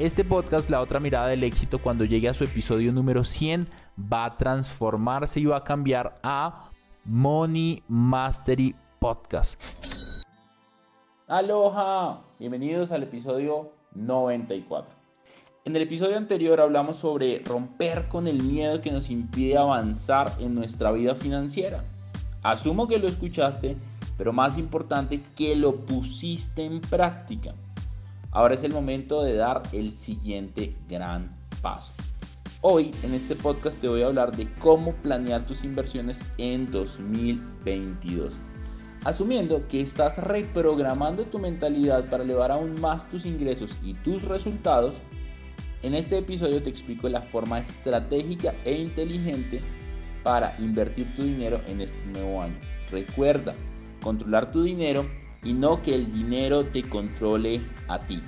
Este podcast, La otra mirada del éxito, cuando llegue a su episodio número 100, va a transformarse y va a cambiar a Money Mastery Podcast. Aloha, bienvenidos al episodio 94. En el episodio anterior hablamos sobre romper con el miedo que nos impide avanzar en nuestra vida financiera. Asumo que lo escuchaste, pero más importante que lo pusiste en práctica. Ahora es el momento de dar el siguiente gran paso. Hoy en este podcast te voy a hablar de cómo planear tus inversiones en 2022. Asumiendo que estás reprogramando tu mentalidad para elevar aún más tus ingresos y tus resultados, en este episodio te explico la forma estratégica e inteligente para invertir tu dinero en este nuevo año. Recuerda, controlar tu dinero y no que el dinero te controle a ti.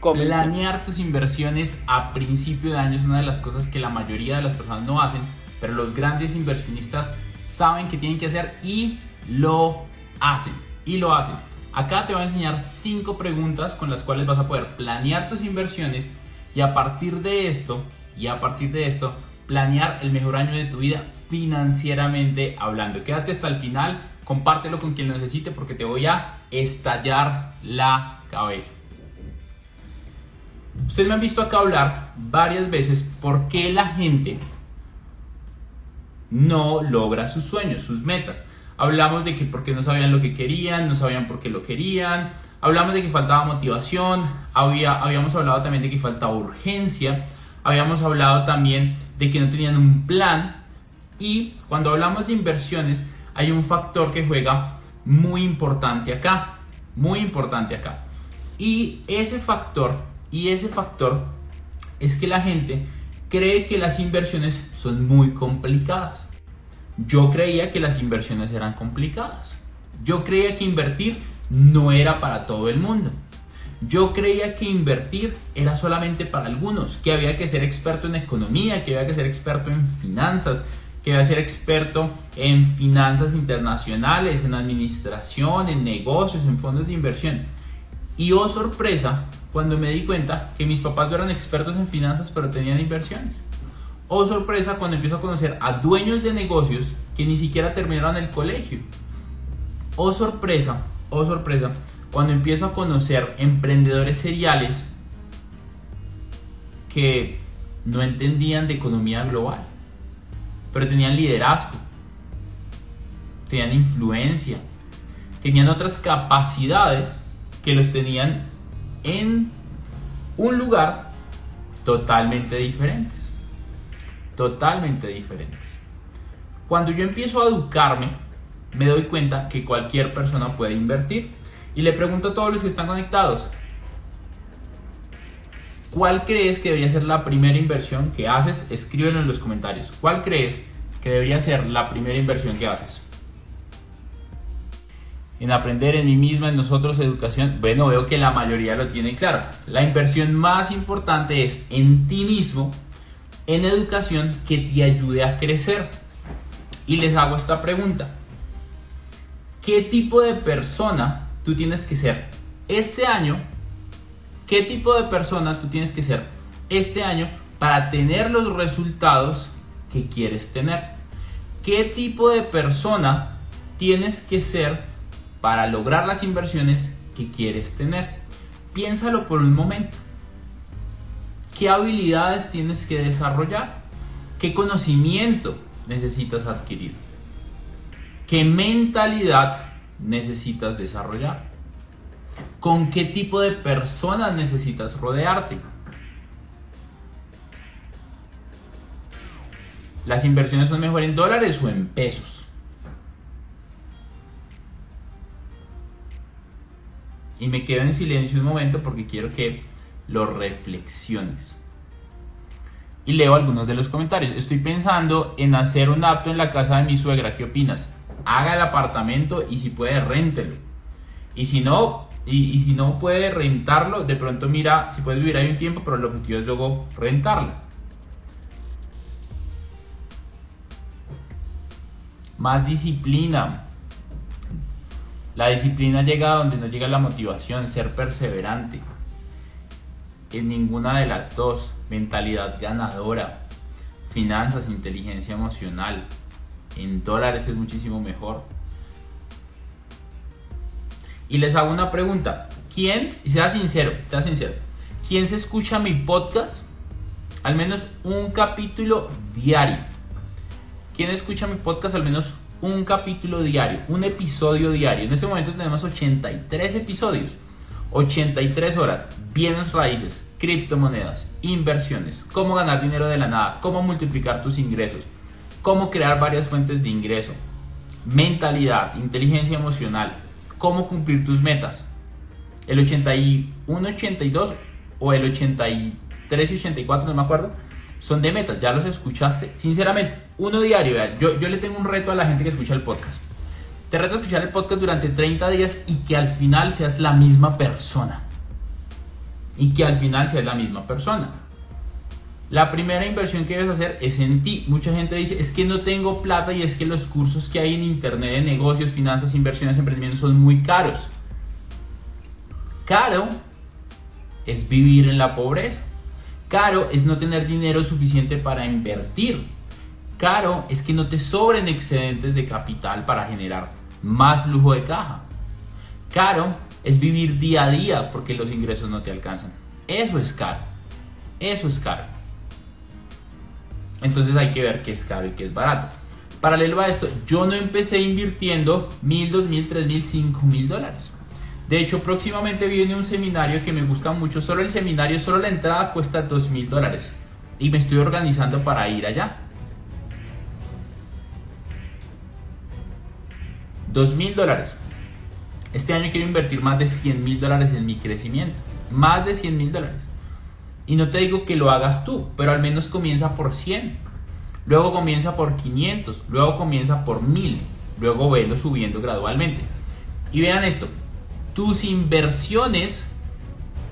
Planear tus inversiones a principio de año es una de las cosas que la mayoría de las personas no hacen, pero los grandes inversionistas saben que tienen que hacer y lo hacen. Y lo hacen. Acá te voy a enseñar cinco preguntas con las cuales vas a poder planear tus inversiones y a partir de esto, y a partir de esto, planear el mejor año de tu vida financieramente hablando. Quédate hasta el final, compártelo con quien lo necesite porque te voy a estallar la cabeza. Ustedes me han visto acá hablar varias veces por qué la gente no logra sus sueños, sus metas. Hablamos de que porque no sabían lo que querían, no sabían por qué lo querían. Hablamos de que faltaba motivación, había, habíamos hablado también de que faltaba urgencia, habíamos hablado también de que no tenían un plan. Y cuando hablamos de inversiones, hay un factor que juega muy importante acá, muy importante acá. Y ese factor y ese factor es que la gente cree que las inversiones son muy complicadas. Yo creía que las inversiones eran complicadas. Yo creía que invertir no era para todo el mundo. Yo creía que invertir era solamente para algunos, que había que ser experto en economía, que había que ser experto en finanzas, que había que ser experto en finanzas internacionales, en administración, en negocios, en fondos de inversión. Y oh sorpresa, cuando me di cuenta que mis papás no eran expertos en finanzas pero tenían inversiones. Oh sorpresa cuando empiezo a conocer a dueños de negocios que ni siquiera terminaron el colegio. Oh sorpresa, oh sorpresa, cuando empiezo a conocer emprendedores seriales que no entendían de economía global, pero tenían liderazgo, tenían influencia, tenían otras capacidades que los tenían en un lugar totalmente diferentes. Totalmente diferentes. Cuando yo empiezo a educarme, me doy cuenta que cualquier persona puede invertir. Y le pregunto a todos los que están conectados, ¿cuál crees que debería ser la primera inversión que haces? Escríbelo en los comentarios. ¿Cuál crees que debería ser la primera inversión que haces? en aprender en mí misma, en nosotros, educación, bueno, veo que la mayoría lo tiene claro. La inversión más importante es en ti mismo, en educación que te ayude a crecer. Y les hago esta pregunta. ¿Qué tipo de persona tú tienes que ser este año? ¿Qué tipo de persona tú tienes que ser este año para tener los resultados que quieres tener? ¿Qué tipo de persona tienes que ser para lograr las inversiones que quieres tener. Piénsalo por un momento. ¿Qué habilidades tienes que desarrollar? ¿Qué ¿Qué conocimiento necesitas adquirir? ¿Qué mentalidad necesitas desarrollar? ¿Con qué tipo de personas necesitas rodearte? ¿Las inversiones son mejor en dólares o en pesos? Y me quedo en silencio un momento porque quiero que lo reflexiones. Y leo algunos de los comentarios. Estoy pensando en hacer un apto en la casa de mi suegra. ¿Qué opinas? Haga el apartamento y si puede, réntelo. Y si no, y, si no puede rentarlo, de pronto mira si puedes vivir ahí un tiempo, pero el objetivo es luego rentarla. Más disciplina. La disciplina llega donde no llega la motivación, ser perseverante. En ninguna de las dos, mentalidad ganadora, finanzas, inteligencia emocional. En dólares es muchísimo mejor. Y les hago una pregunta. ¿Quién, sea sincero, sea sincero, quién se escucha mi podcast? Al menos un capítulo diario. ¿Quién escucha mi podcast al menos un capítulo diario, un episodio diario. En este momento tenemos 83 episodios, 83 horas, bienes raíces, criptomonedas, inversiones, cómo ganar dinero de la nada, cómo multiplicar tus ingresos, cómo crear varias fuentes de ingreso, mentalidad, inteligencia emocional, cómo cumplir tus metas. El 81, 82 o el 83 y 84, no me acuerdo son de metas, ya los escuchaste. Sinceramente, uno diario, yo, yo le tengo un reto a la gente que escucha el podcast. Te reto a escuchar el podcast durante 30 días y que al final seas la misma persona. Y que al final seas la misma persona. La primera inversión que debes hacer es en ti. Mucha gente dice, es que no tengo plata y es que los cursos que hay en internet de negocios, finanzas, inversiones, emprendimientos son muy caros. Caro es vivir en la pobreza. Caro es no tener dinero suficiente para invertir. Caro es que no te sobren excedentes de capital para generar más flujo de caja. Caro es vivir día a día porque los ingresos no te alcanzan. Eso es caro. Eso es caro. Entonces hay que ver qué es caro y qué es barato. Paralelo a esto, yo no empecé invirtiendo mil, dos mil, tres mil, cinco mil dólares. De hecho, próximamente viene un seminario que me gusta mucho. Solo el seminario, solo la entrada cuesta dos mil dólares. Y me estoy organizando para ir allá. Dos mil dólares. Este año quiero invertir más de 100 mil dólares en mi crecimiento. Más de 100 mil dólares. Y no te digo que lo hagas tú, pero al menos comienza por 100. Luego comienza por 500. Luego comienza por 1000. Luego velo subiendo gradualmente. Y vean esto, tus inversiones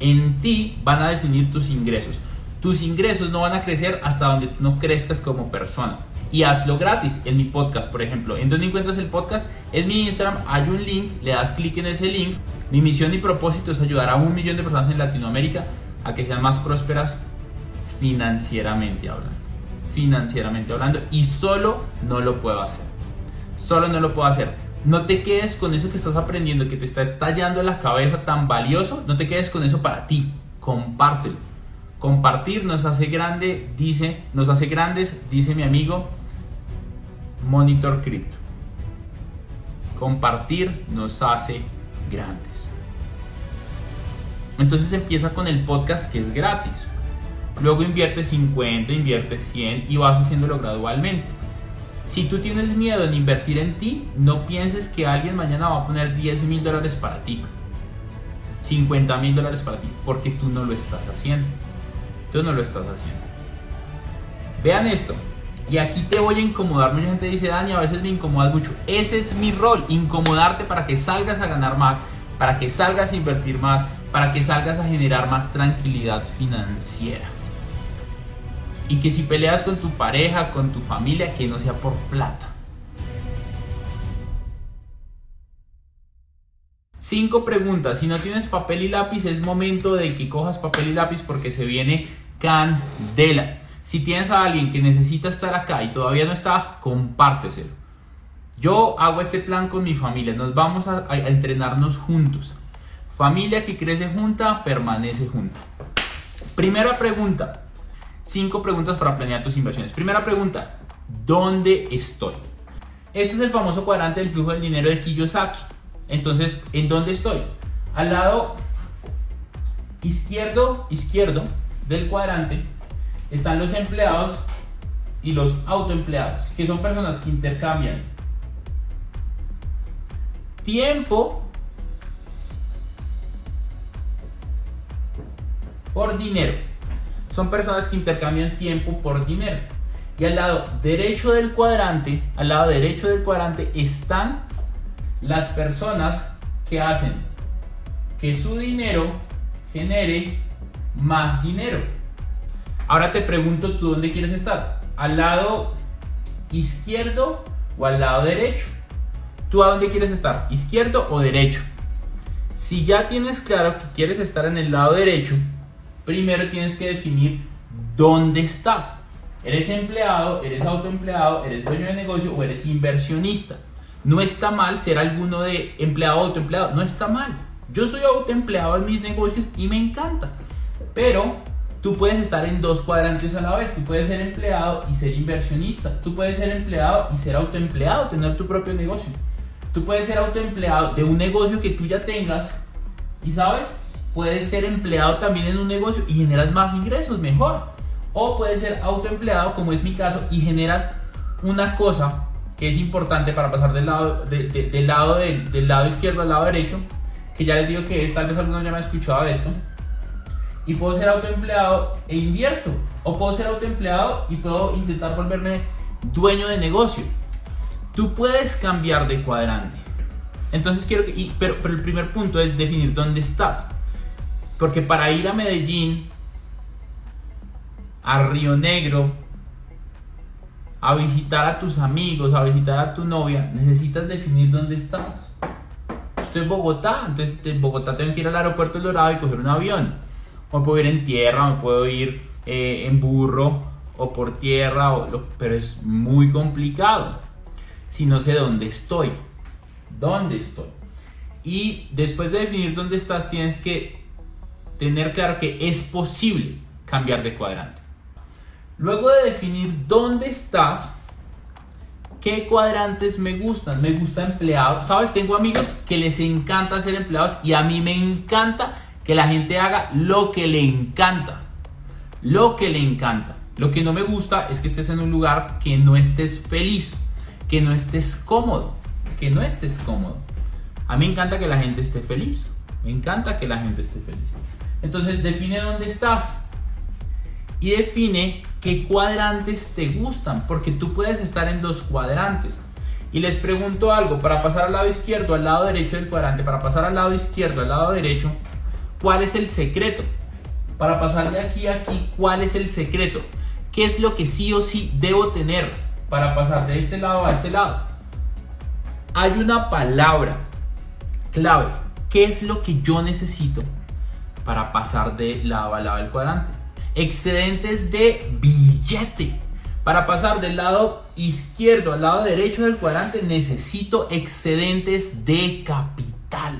en ti van a definir tus ingresos. Tus ingresos no van a crecer hasta donde no crezcas como persona. Y hazlo gratis en mi podcast, por ejemplo. ¿En dónde encuentras el podcast? En mi Instagram hay un link, le das clic en ese link. Mi misión y propósito es ayudar a un millón de personas en Latinoamérica a que sean más prósperas financieramente hablando. Financieramente hablando. Y solo no lo puedo hacer. Solo no lo puedo hacer no te quedes con eso que estás aprendiendo, que te está estallando la cabeza tan valioso. No te quedes con eso para ti. Compártelo. Compartir nos hace grande, dice, nos hace grandes, dice mi amigo Monitor Crypto. Compartir nos hace grandes. Entonces empieza con el podcast que es gratis. Luego invierte 50, invierte 100 y vas haciéndolo gradualmente. Si tú tienes miedo en invertir en ti, no pienses que alguien mañana va a poner 10 mil dólares para ti, 50 mil dólares para ti, porque tú no lo estás haciendo. Tú no lo estás haciendo. Vean esto. Y aquí te voy a incomodar. Mucha gente dice, Dani, a veces me incomodas mucho. Ese es mi rol, incomodarte para que salgas a ganar más, para que salgas a invertir más, para que salgas a generar más tranquilidad financiera. Y que si peleas con tu pareja, con tu familia, que no sea por plata. Cinco preguntas. Si no tienes papel y lápiz, es momento de que cojas papel y lápiz porque se viene candela. Si tienes a alguien que necesita estar acá y todavía no está, compárteselo. Yo hago este plan con mi familia. Nos vamos a, entrenarnos juntos. Familia que crece junta, permanece junta. Primera pregunta. Cinco preguntas para planear tus inversiones. Primera pregunta, ¿dónde estoy? Este es el famoso cuadrante del flujo del dinero de Kiyosaki. Entonces, ¿en dónde estoy? Al lado izquierdo, izquierdo del cuadrante están los empleados y los autoempleados, que son personas que intercambian tiempo por dinero. Son personas que intercambian tiempo por dinero. Y al lado derecho del cuadrante, al lado derecho del cuadrante están las personas que hacen que su dinero genere más dinero. Ahora te pregunto tú dónde quieres estar. ¿Al lado izquierdo o al lado derecho? ¿Tú a dónde quieres estar? ¿Izquierdo o derecho? Si ya tienes claro que quieres estar en el lado derecho, primero tienes que definir dónde estás. ¿Eres empleado, eres autoempleado, eres dueño de negocio o eres inversionista? No está mal ser alguno de empleado o autoempleado, no está mal. Yo soy autoempleado en mis negocios y me encanta. Pero tú puedes estar en dos cuadrantes a la vez. Tú puedes ser empleado y ser inversionista. Tú puedes ser empleado y ser autoempleado, tener tu propio negocio. Tú puedes ser autoempleado de un negocio que tú ya tengas y sabes, puedes ser empleado también en un negocio y generas más ingresos, mejor. O puedes ser autoempleado, como es mi caso, y generas una cosa que es importante para pasar del lado, del, lado del, lado izquierdo al lado derecho, que ya les digo que es, tal vez algunos ya me han escuchado de esto, y puedo ser autoempleado e invierto, o puedo ser autoempleado y puedo intentar volverme dueño de negocio. Tú puedes cambiar de cuadrante. Entonces quiero que, pero, el primer punto es definir dónde estás. Porque para ir a Medellín, a Río Negro, a visitar a tus amigos, a visitar a tu novia, necesitas definir dónde estás. Estoy en Bogotá, entonces en Bogotá tengo que ir al aeropuerto del Dorado y coger un avión. O puedo ir en tierra, me puedo ir eh, en burro o por tierra, pero es muy complicado si no sé dónde estoy. ¿Dónde estoy? Y después de definir dónde estás, tienes que tener claro que es posible cambiar de cuadrante. Luego de definir dónde estás, qué cuadrantes me gustan. Me gusta empleado. Sabes, tengo amigos que les encanta ser empleados y a mí me encanta que la gente haga lo que le encanta. Lo que le encanta. Lo que no me gusta es que estés en un lugar que no estés feliz, que no estés cómodo, que no estés cómodo. A mí me encanta que la gente esté feliz. Me encanta que la gente esté feliz. Entonces define dónde estás y define qué cuadrantes te gustan, porque tú puedes estar en dos cuadrantes. Y les pregunto algo, para pasar al lado izquierdo, al lado derecho del cuadrante, para pasar al lado izquierdo, al lado derecho, ¿cuál es el secreto? Para pasar de aquí a aquí, ¿cuál es el secreto? ¿Qué es lo que sí o sí debo tener para pasar de este lado a este lado? Hay una palabra clave. ¿Qué es lo que yo necesito para pasar de lado a lado del cuadrante? excedentes de billete. Para pasar del lado izquierdo al lado derecho del cuadrante necesito excedentes de capital.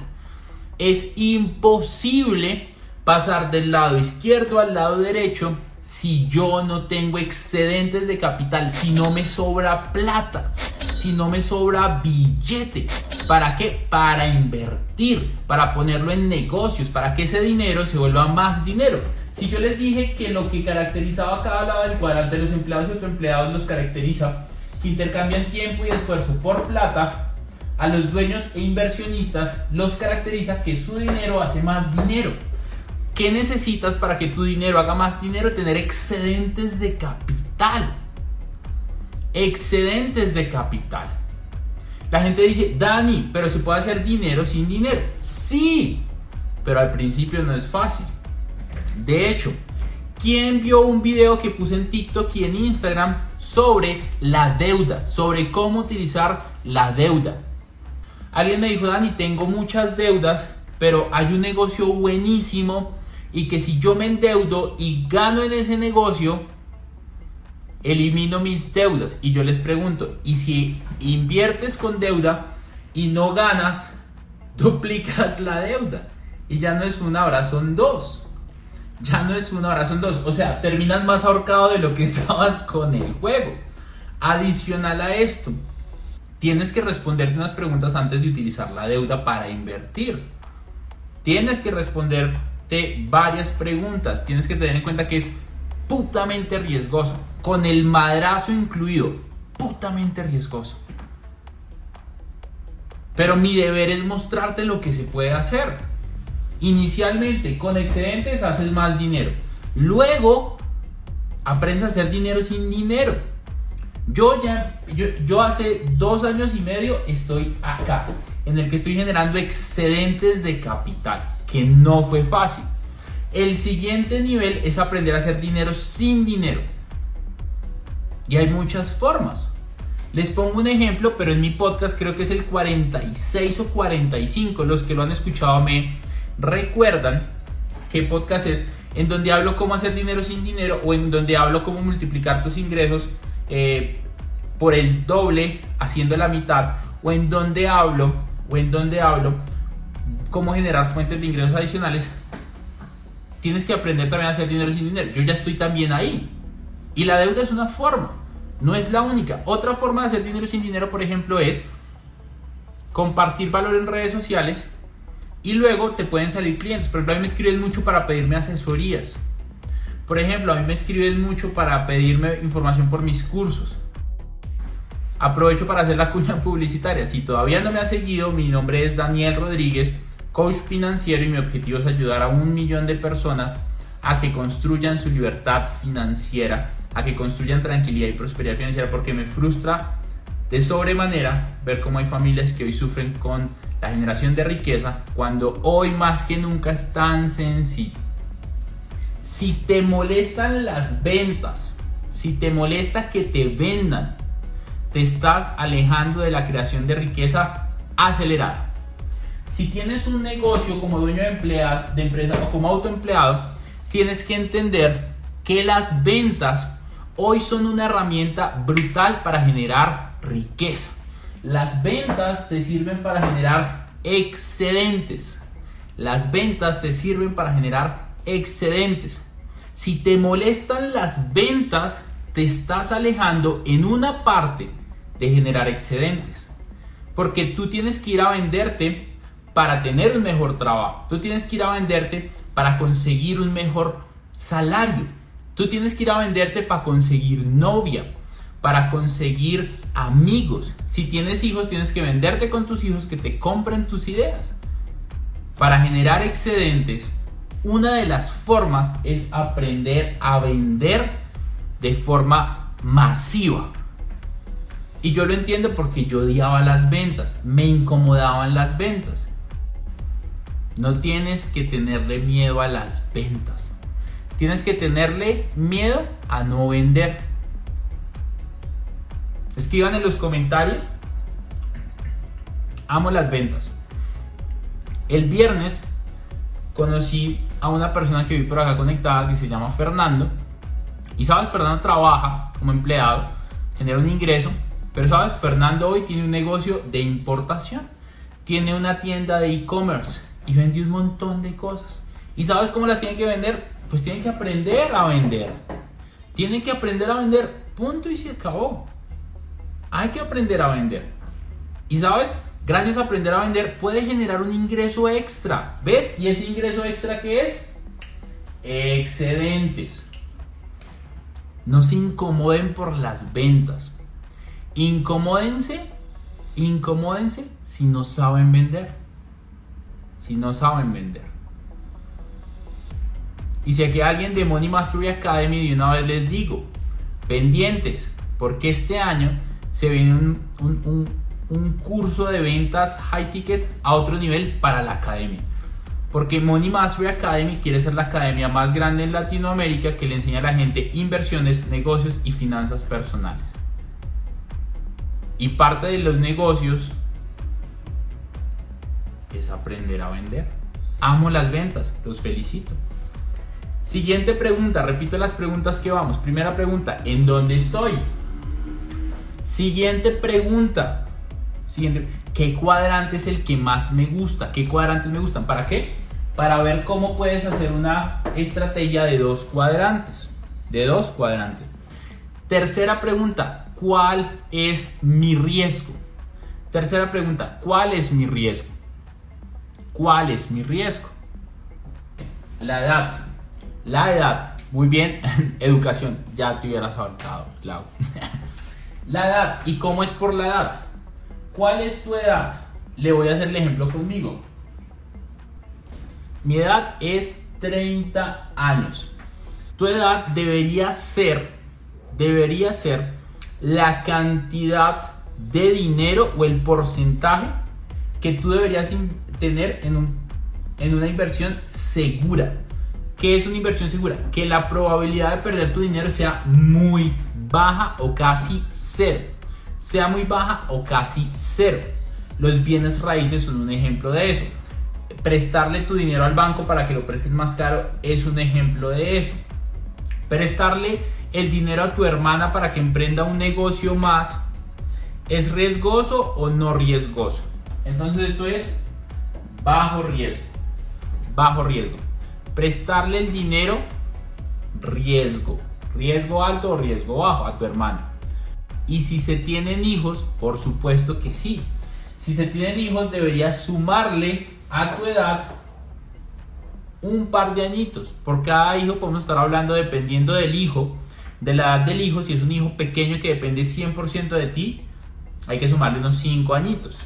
Es imposible pasar del lado izquierdo al lado derecho si yo no tengo excedentes de capital, si no me sobra plata, si no me sobra billete. ¿Para qué? Para invertir, para ponerlo en negocios, para que ese dinero se vuelva más dinero. Si yo les dije que lo que caracterizaba a cada lado del cuadrante de los empleados y autoempleados los caracteriza que intercambian tiempo y esfuerzo por plata, a los dueños e inversionistas los caracteriza que su dinero hace más dinero. ¿Qué necesitas para que tu dinero haga más dinero? Tener excedentes de capital. Excedentes de capital. La gente dice, Dani, pero se puede hacer dinero sin dinero. Sí, pero al principio no es fácil. De hecho, ¿quién vio un video que puse en TikTok y en Instagram sobre la deuda? Sobre cómo utilizar la deuda. Alguien me dijo, Dani, tengo muchas deudas, pero hay un negocio buenísimo y que si yo me endeudo y gano en ese negocio, elimino mis deudas. Y yo les pregunto, ¿y si inviertes con deuda y no ganas, duplicas la deuda? Y ya no es una, ahora son dos. Ya no es una hora, son dos. O sea, terminas más ahorcado de lo que estabas con el juego. Adicional a esto, tienes que responderte unas preguntas antes de utilizar la deuda para invertir. Tienes que varias preguntas. Tienes que tener en cuenta que es putamente riesgoso. Con el madrazo incluido. Putamente riesgoso. Pero mi deber es mostrarte lo que se puede hacer. Inicialmente, con excedentes haces más dinero. Luego, aprendes a hacer dinero sin dinero. Yo ya, yo, yo, hace dos años y medio estoy acá, en el que estoy generando excedentes de capital, que no fue fácil. El siguiente nivel es aprender a hacer dinero sin dinero. Y hay muchas formas. Les pongo un ejemplo, pero en mi podcast creo que es el 46 o 45. Los que lo han escuchado me recuerdan qué podcast es, en donde hablo cómo hacer dinero sin dinero o en donde hablo cómo multiplicar tus ingresos eh, por el doble haciendo la mitad o en donde hablo o en donde hablo cómo generar fuentes de ingresos adicionales. Tienes que aprender también a hacer dinero sin dinero. Yo ya estoy también ahí. Y la deuda es una forma. No es la única. Otra forma de hacer dinero sin dinero, por ejemplo, es compartir valor en redes sociales y luego te pueden salir clientes. Por ejemplo, a mí me escriben mucho para pedirme asesorías. Por ejemplo, a mí me escriben mucho para pedirme información por mis cursos. Aprovecho para hacer la cuña publicitaria. Si todavía no me has seguido, mi nombre es Daniel Rodríguez, coach financiero y mi objetivo es ayudar a un millón de personas a que construyan su libertad financiera a que construyan tranquilidad y prosperidad financiera porque me frustra de sobremanera ver cómo hay familias que hoy sufren con la generación de riqueza cuando hoy más que nunca es tan sencillo. Si te molestan las ventas, si te molesta que te vendan, te estás alejando de la creación de riqueza acelerada. Si tienes un negocio como dueño de, de empresa o como autoempleado, tienes que entender que las ventas hoy son una herramienta brutal para generar riqueza. Las ventas te sirven para generar excedentes. Las ventas te sirven para generar excedentes. Si te molestan las ventas, te estás alejando en una parte de generar excedentes. Porque tú tienes que ir a venderte para tener un mejor trabajo. Tú tienes que ir a venderte para conseguir un mejor salario. Tú tienes que ir a venderte para conseguir novia, para conseguir amigos. Si tienes hijos, tienes que venderte con tus hijos que te compren tus ideas. Para generar excedentes, una de las formas es aprender a vender de forma masiva. Y yo lo entiendo porque yo odiaba las ventas, me incomodaban las ventas. No tienes que tenerle miedo a las ventas. Tienes que tenerle miedo a no vender. Escriban en los comentarios. Amo las ventas. El viernes conocí a una persona que vi por acá conectada que se llama Fernando. Y sabes, Fernando trabaja como empleado, genera un ingreso. Pero sabes, Fernando hoy tiene un negocio de importación. Tiene una tienda de e-commerce y vende un montón de cosas. ¿Y sabes cómo las tiene que vender? pues tienen que aprender a vender. Tienen que aprender a vender. Punto y se acabó. Hay que aprender a vender. Y sabes, gracias a aprender a vender puede generar un ingreso extra. ¿Ves? ¿Y ese ingreso extra qué es? Excedentes. No se incomoden por las ventas. Incomódense, incomódense si no saben vender. Si no saben vender. Y si aquí alguien de Money Mastery Academy, de una vez les digo, pendientes, porque este año se viene un, un curso de ventas high ticket a otro nivel para la academia. Porque Money Mastery Academy quiere ser la academia más grande en Latinoamérica que le enseña a la gente inversiones, negocios y finanzas personales. Y parte de los negocios es aprender a vender. Amo las ventas, los felicito. Siguiente pregunta, repito las preguntas que vamos. Primera pregunta, ¿en dónde estoy? Siguiente pregunta. Siguiente, ¿qué cuadrante es el que más me gusta? ¿Qué cuadrantes me gustan? ¿Para qué? para ver cómo puedes hacer una estrategia de dos cuadrantes. De dos cuadrantes. Tercera pregunta, ¿cuál es mi riesgo? Tercera pregunta, ¿cuál es mi riesgo? ¿Cuál es mi riesgo? La edad. La edad. Muy bien, educación. Ya te hubieras ahorcado, Lau. la edad. ¿Y cómo es por la edad? ¿Cuál es tu edad? Le voy a hacer el ejemplo conmigo. Mi edad es 30 años. Tu edad debería ser, debería ser la cantidad de dinero o el porcentaje que tú deberías tener en, un, en una inversión segura. ¿Qué es una inversión segura? Que la probabilidad de perder tu dinero sea muy baja o casi cero. Sea muy baja o casi cero. Los bienes raíces son un ejemplo de eso. Prestarle tu dinero al banco para que lo prestes más caro es un ejemplo de eso. Prestarle el dinero a tu hermana para que emprenda un negocio más es riesgoso o no riesgoso. Entonces esto es bajo riesgo. Bajo riesgo. Prestarle el dinero, riesgo. Riesgo alto o riesgo bajo a tu hermano. Y si se tienen hijos, por supuesto que sí. Si se tienen hijos, deberías sumarle a tu edad un par de añitos. Por cada hijo podemos estar hablando dependiendo del hijo, de la edad del hijo. Si es un hijo pequeño que depende 100% de ti, hay que sumarle unos 5 añitos.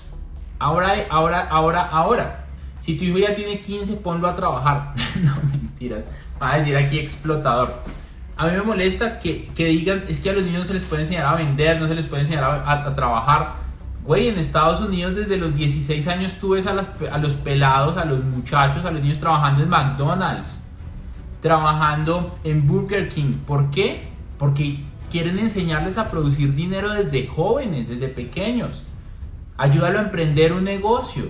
Ahora, ahora, ahora, ahora. Si tu hijo ya tiene 15, ponlo a trabajar. no, mentiras. Va a decir aquí explotador. A mí me molesta que, que, digan, es que a los niños no se les puede enseñar a vender, no se les puede enseñar a, trabajar. Güey, en Estados Unidos desde los 16 años tú ves a, a los pelados, a los muchachos, a los niños trabajando en McDonald's, trabajando en Burger King. ¿Por qué? Porque quieren enseñarles a producir dinero desde jóvenes, desde pequeños. Ayúdalo a emprender un negocio.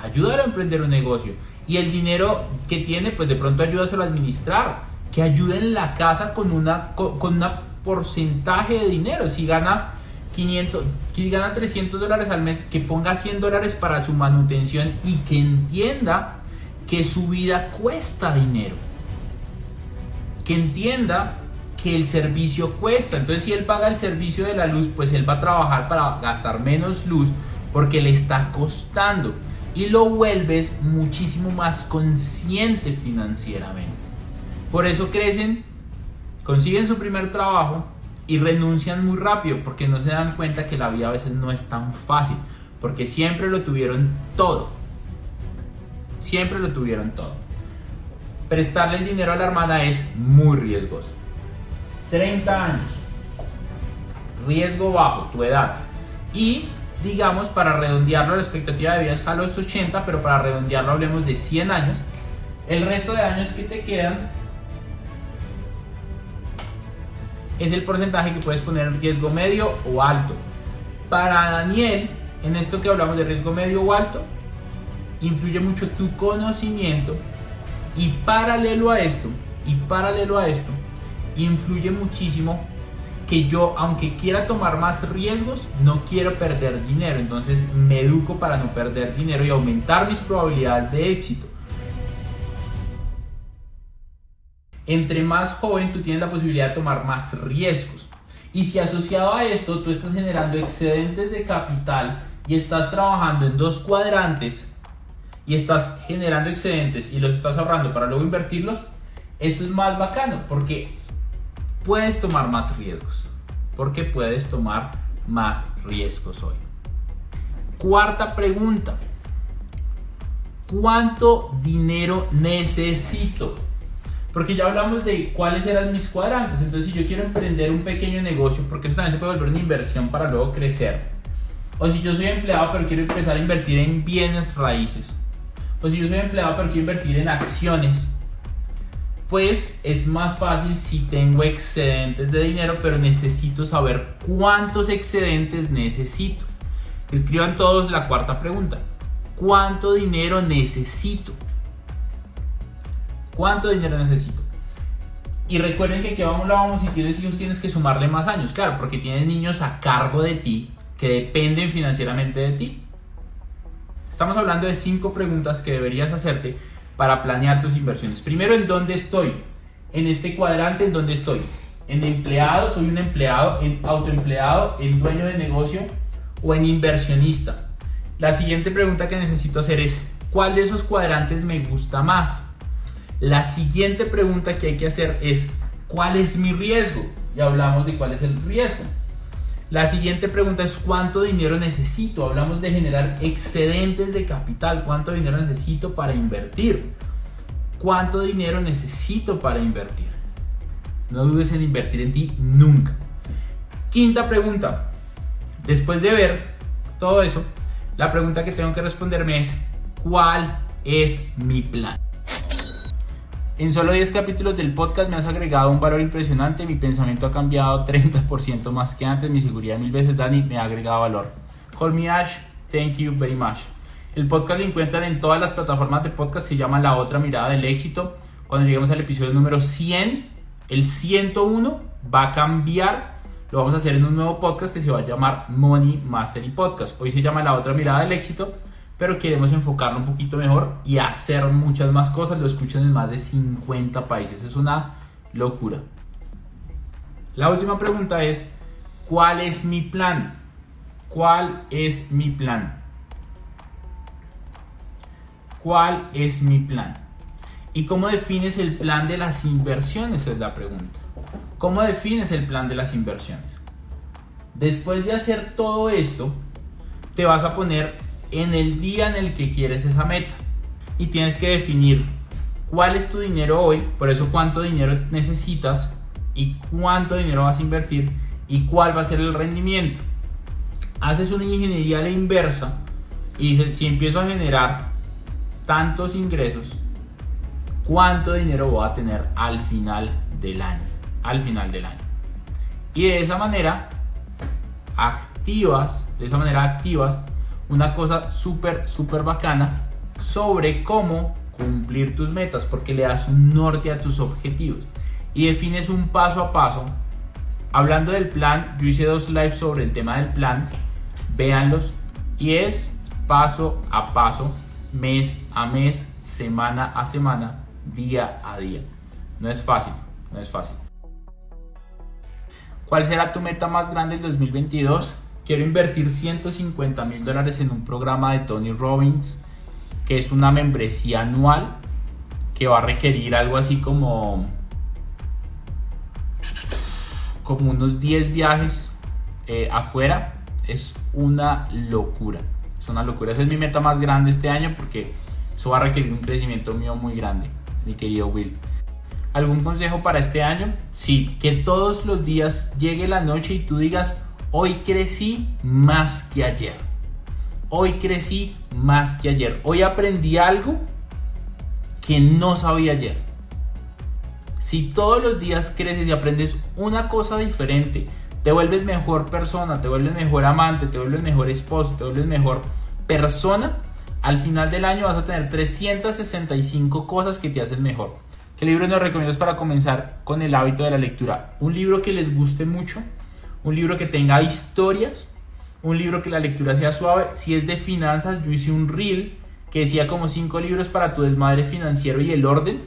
Ayúdalo a emprender un negocio. Y el dinero que tiene, pues de pronto ayúdaselo a administrar. Que ayude en la casa con una con, una porcentaje de dinero. Si gana 500, que gana 300 dólares al mes, que ponga 100 dólares para su manutención y que entienda que su vida cuesta dinero. Que entienda que el servicio cuesta. Entonces si él paga el servicio de la luz, pues él va a trabajar para gastar menos luz porque le está costando. Y lo vuelves muchísimo más consciente financieramente. Por eso crecen, consiguen su primer trabajo, y renuncian muy rápido porque no se dan cuenta que la vida a veces no es tan fácil, porque siempre lo tuvieron todo. Siempre lo tuvieron todo. Prestarle el dinero a la hermana es muy riesgoso. 30 años. Riesgo bajo, tu edad. Y digamos, para redondearlo, la expectativa de vida está a los 80, pero para redondearlo hablemos de 100 años. El resto de años que te quedan es el porcentaje que puedes poner en riesgo medio o alto. Para Daniel, en esto que hablamos de riesgo medio o alto, influye mucho tu conocimiento y paralelo a esto, y paralelo a esto, influye muchísimo que yo, aunque quiera tomar más riesgos, no quiero perder dinero. Entonces me educo para no perder dinero y aumentar mis probabilidades de éxito. entre más joven tú tienes la posibilidad de tomar más riesgos. Y si asociado a esto tú estás generando excedentes de capital y estás trabajando en dos cuadrantes y estás generando excedentes y los estás ahorrando para luego invertirlos, esto es más bacano porque puedes tomar más riesgos. Porque puedes tomar más riesgos hoy. Cuarta pregunta. ¿Cuánto dinero necesito? Porque ya hablamos de cuáles eran mis cuadrantes. Entonces, si yo quiero emprender un pequeño negocio, porque eso también se puede volver una inversión para luego crecer. O si yo soy empleado, pero quiero empezar a invertir en bienes raíces. O si yo soy empleado, pero quiero invertir en acciones. Pues es más fácil si tengo excedentes de dinero, pero necesito saber cuántos excedentes necesito. Escriban todos la cuarta pregunta. ¿Cuánto dinero necesito? ¿Cuánto dinero necesito? Y recuerden que aquí vamos, vamos, si tienes hijos tienes que sumarle más años, claro, porque tienes niños a cargo de ti que dependen financieramente de ti. Estamos hablando de cinco preguntas que deberías hacerte para planear tus inversiones. Primero, ¿en dónde estoy? En este cuadrante, ¿en dónde estoy? En empleado, soy un empleado, en autoempleado, en dueño de negocio o en inversionista. La siguiente pregunta que necesito hacer es, ¿cuál de esos cuadrantes me gusta más? La siguiente pregunta que hay que hacer es, ¿cuál es mi riesgo? Ya hablamos de cuál es el riesgo. La siguiente pregunta es cuánto dinero necesito. Hablamos de generar excedentes de capital. ¿Cuánto dinero necesito para invertir? ¿Cuánto dinero necesito para invertir? No dudes en invertir en ti nunca. Quinta pregunta. Después de ver todo eso, la pregunta que tengo que responderme es ¿cuál es mi plan? En solo 10 capítulos del podcast me has agregado un valor impresionante, mi pensamiento ha cambiado 30% más que antes, mi seguridad mil veces Dani me ha agregado valor. Call me Ash, thank you very much. El podcast lo encuentran en todas las plataformas de podcast, se llama La Otra Mirada del Éxito. Cuando lleguemos al episodio número 100, el 101 va a cambiar, lo vamos a hacer en un nuevo podcast que se va a llamar Money Mastery Podcast. Hoy se llama La Otra Mirada del Éxito pero queremos enfocarlo un poquito mejor y hacer muchas más cosas. Lo escuchan en más de 50 países. Es una locura. La última pregunta es, ¿cuál es mi plan? ¿Cuál es mi plan? ¿Cuál es mi plan? ¿Y cómo defines el plan de las inversiones? Es la pregunta. ¿Cómo defines el plan de las inversiones? Después de hacer todo esto, te vas a poner en el día en el que quieres esa meta. Y tienes que definir cuál es tu dinero hoy, por eso cuánto dinero necesitas y cuánto dinero vas a invertir y cuál va a ser el rendimiento. Haces una ingeniería a la inversa y dices, si empiezo a generar tantos ingresos, ¿cuánto dinero voy a tener al final del año? Al final del año. Y de esa manera activas, de esa manera activas una cosa súper, súper bacana sobre cómo cumplir tus metas, porque le das un norte a tus objetivos y defines un paso a paso. Hablando del plan, yo hice dos lives sobre el tema del plan, véanlos, y es paso a paso, mes a mes, semana a semana, día a día. No es fácil, no es fácil. ¿Cuál será tu meta más grande del 2022? Quiero invertir 150 mil dólares en un programa de Tony Robbins, que es una membresía anual que va a requerir algo así como, como unos 10 viajes eh, afuera. Es una locura. Es una locura. Esa es mi meta más grande este año porque eso va a requerir un crecimiento mío muy grande, mi querido Will. ¿Algún consejo para este año? Sí, que todos los días llegue la noche y tú digas, Hoy crecí más que ayer. Hoy crecí más que ayer. Hoy aprendí algo que no sabía ayer. Si todos los días creces y aprendes una cosa diferente, te vuelves mejor persona, te vuelves mejor amante, te vuelves mejor esposo, te vuelves mejor persona, al final del año vas a tener 365 cosas que te hacen mejor. ¿Qué libro nos recomiendas para comenzar con el hábito de la lectura? Un libro que les guste mucho, un libro que tenga historias, un libro que la lectura sea suave. Si es de finanzas, yo hice un reel que decía como cinco libros para tu desmadre financiero y el orden.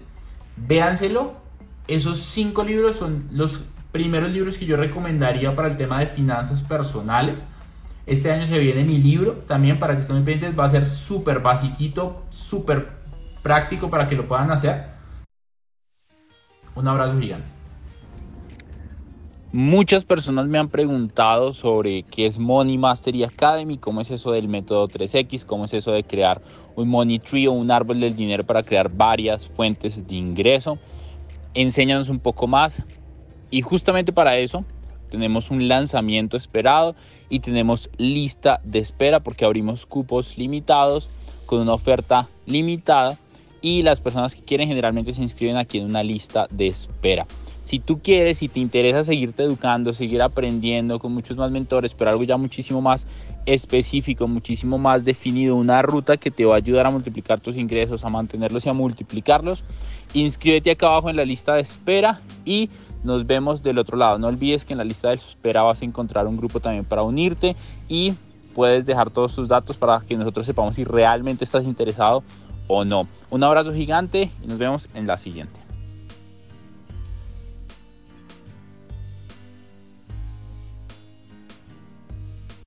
Véanselo. Esos cinco libros son los primeros libros que yo recomendaría para el tema de finanzas personales. Este año se viene mi libro también para que estén pendientes. Va a ser súper basiquito, súper práctico para que lo puedan hacer. Un abrazo gigante. Muchas personas me han preguntado sobre qué es Money Mastery Academy, cómo es eso del método 3X, cómo es eso de crear un money tree o un árbol del dinero para crear varias fuentes de ingreso. Enséñanos un poco más. Y justamente para eso tenemos un lanzamiento esperado y tenemos lista de espera porque abrimos cupos limitados con una oferta limitada y las personas que quieren generalmente se inscriben aquí en una lista de espera. Si tú quieres, si te interesa seguirte educando, seguir aprendiendo con muchos más mentores, pero algo ya muchísimo más específico, muchísimo más definido, una ruta que te va a ayudar a multiplicar tus ingresos, a mantenerlos y a multiplicarlos, inscríbete acá abajo en la lista de espera y nos vemos del otro lado. No olvides que en la lista de espera vas a encontrar un grupo también para unirte y puedes dejar todos tus datos para que nosotros sepamos si realmente estás interesado o no. Un abrazo gigante y nos vemos en la siguiente.